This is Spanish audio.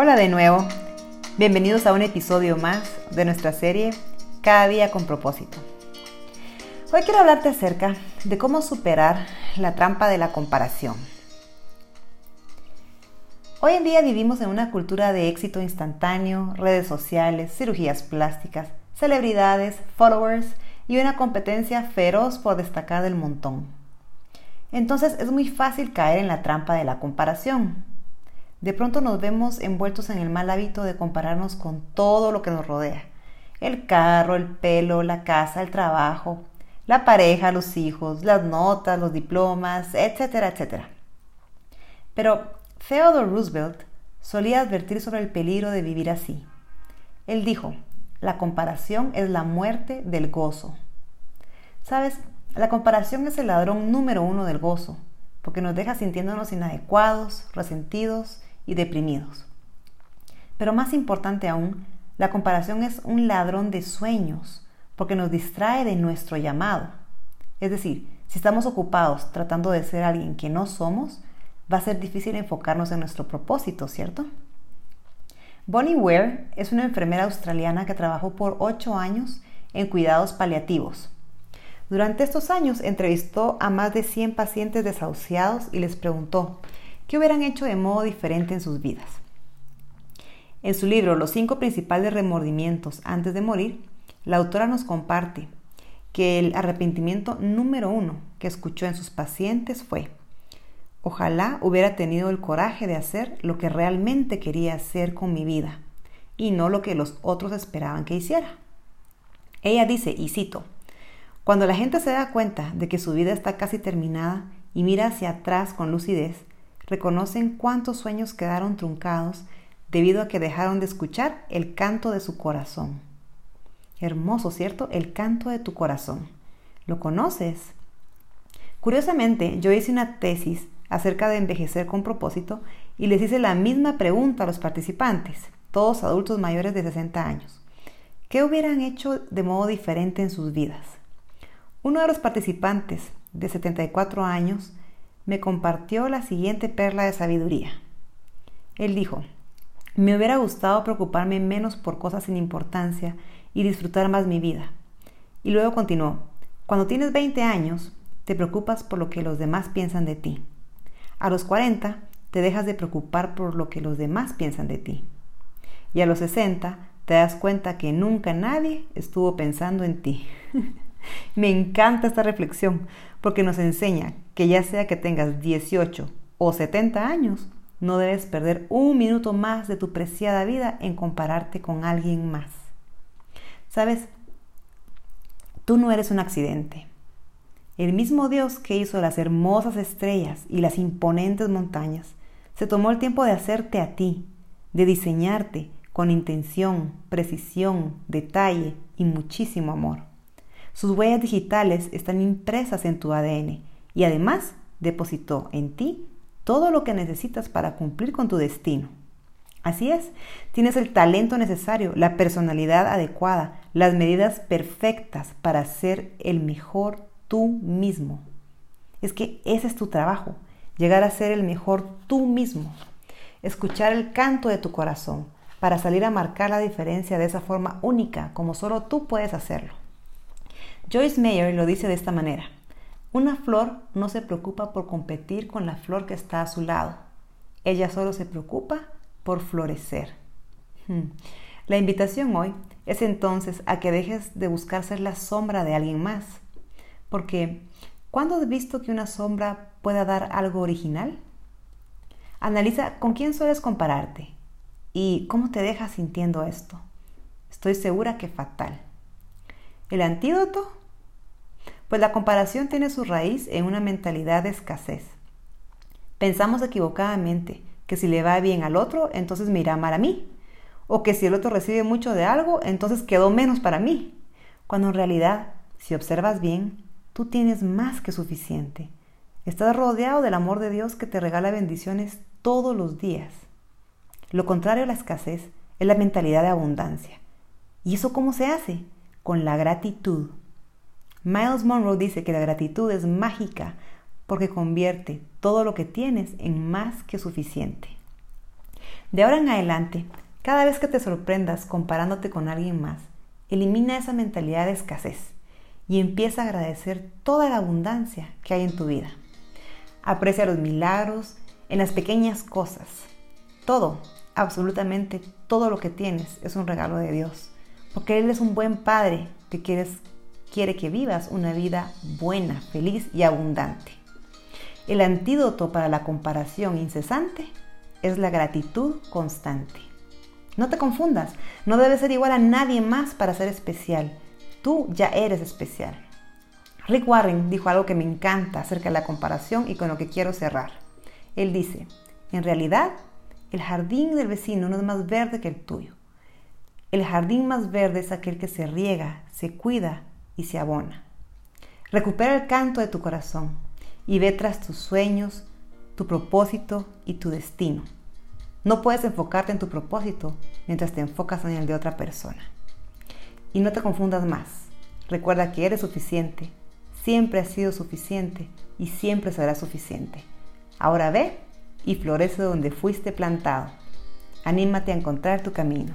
Hola de nuevo, bienvenidos a un episodio más de nuestra serie Cada día con propósito. Hoy quiero hablarte acerca de cómo superar la trampa de la comparación. Hoy en día vivimos en una cultura de éxito instantáneo, redes sociales, cirugías plásticas, celebridades, followers y una competencia feroz por destacar del montón. Entonces es muy fácil caer en la trampa de la comparación. De pronto nos vemos envueltos en el mal hábito de compararnos con todo lo que nos rodea. El carro, el pelo, la casa, el trabajo, la pareja, los hijos, las notas, los diplomas, etcétera, etcétera. Pero Theodore Roosevelt solía advertir sobre el peligro de vivir así. Él dijo, la comparación es la muerte del gozo. Sabes, la comparación es el ladrón número uno del gozo, porque nos deja sintiéndonos inadecuados, resentidos y deprimidos. Pero más importante aún, la comparación es un ladrón de sueños, porque nos distrae de nuestro llamado. Es decir, si estamos ocupados tratando de ser alguien que no somos, va a ser difícil enfocarnos en nuestro propósito, ¿cierto? Bonnie Ware es una enfermera australiana que trabajó por ocho años en cuidados paliativos. Durante estos años entrevistó a más de 100 pacientes desahuciados y les preguntó qué hubieran hecho de modo diferente en sus vidas. En su libro Los cinco principales remordimientos antes de morir, la autora nos comparte que el arrepentimiento número uno que escuchó en sus pacientes fue, ojalá hubiera tenido el coraje de hacer lo que realmente quería hacer con mi vida y no lo que los otros esperaban que hiciera. Ella dice, y cito, cuando la gente se da cuenta de que su vida está casi terminada y mira hacia atrás con lucidez, reconocen cuántos sueños quedaron truncados debido a que dejaron de escuchar el canto de su corazón. Hermoso, ¿cierto? El canto de tu corazón. ¿Lo conoces? Curiosamente, yo hice una tesis acerca de envejecer con propósito y les hice la misma pregunta a los participantes, todos adultos mayores de 60 años. ¿Qué hubieran hecho de modo diferente en sus vidas? Uno de los participantes, de 74 años, me compartió la siguiente perla de sabiduría. Él dijo, me hubiera gustado preocuparme menos por cosas sin importancia y disfrutar más mi vida. Y luego continuó, cuando tienes 20 años, te preocupas por lo que los demás piensan de ti. A los 40, te dejas de preocupar por lo que los demás piensan de ti. Y a los 60, te das cuenta que nunca nadie estuvo pensando en ti. Me encanta esta reflexión porque nos enseña que ya sea que tengas 18 o 70 años, no debes perder un minuto más de tu preciada vida en compararte con alguien más. Sabes, tú no eres un accidente. El mismo Dios que hizo las hermosas estrellas y las imponentes montañas, se tomó el tiempo de hacerte a ti, de diseñarte con intención, precisión, detalle y muchísimo amor. Sus huellas digitales están impresas en tu ADN y además depositó en ti todo lo que necesitas para cumplir con tu destino. Así es, tienes el talento necesario, la personalidad adecuada, las medidas perfectas para ser el mejor tú mismo. Es que ese es tu trabajo, llegar a ser el mejor tú mismo. Escuchar el canto de tu corazón para salir a marcar la diferencia de esa forma única como solo tú puedes hacerlo. Joyce Meyer lo dice de esta manera. Una flor no se preocupa por competir con la flor que está a su lado. Ella solo se preocupa por florecer. Hmm. La invitación hoy es entonces a que dejes de buscar ser la sombra de alguien más. Porque, ¿cuándo has visto que una sombra pueda dar algo original? Analiza con quién sueles compararte y cómo te dejas sintiendo esto. Estoy segura que fatal. El antídoto pues la comparación tiene su raíz en una mentalidad de escasez. Pensamos equivocadamente que si le va bien al otro, entonces me irá mal a mí. O que si el otro recibe mucho de algo, entonces quedó menos para mí. Cuando en realidad, si observas bien, tú tienes más que suficiente. Estás rodeado del amor de Dios que te regala bendiciones todos los días. Lo contrario a la escasez es la mentalidad de abundancia. ¿Y eso cómo se hace? Con la gratitud. Miles Monroe dice que la gratitud es mágica porque convierte todo lo que tienes en más que suficiente. De ahora en adelante, cada vez que te sorprendas comparándote con alguien más, elimina esa mentalidad de escasez y empieza a agradecer toda la abundancia que hay en tu vida. Aprecia los milagros en las pequeñas cosas. Todo, absolutamente todo lo que tienes es un regalo de Dios, porque Él es un buen Padre que quiere que vivas una vida buena, feliz y abundante. El antídoto para la comparación incesante es la gratitud constante. No te confundas, no debes ser igual a nadie más para ser especial. Tú ya eres especial. Rick Warren dijo algo que me encanta acerca de la comparación y con lo que quiero cerrar. Él dice, en realidad, el jardín del vecino no es más verde que el tuyo. El jardín más verde es aquel que se riega, se cuida y se abona. Recupera el canto de tu corazón y ve tras tus sueños, tu propósito y tu destino. No puedes enfocarte en tu propósito mientras te enfocas en el de otra persona. Y no te confundas más. Recuerda que eres suficiente, siempre has sido suficiente y siempre serás suficiente. Ahora ve y florece donde fuiste plantado. Anímate a encontrar tu camino.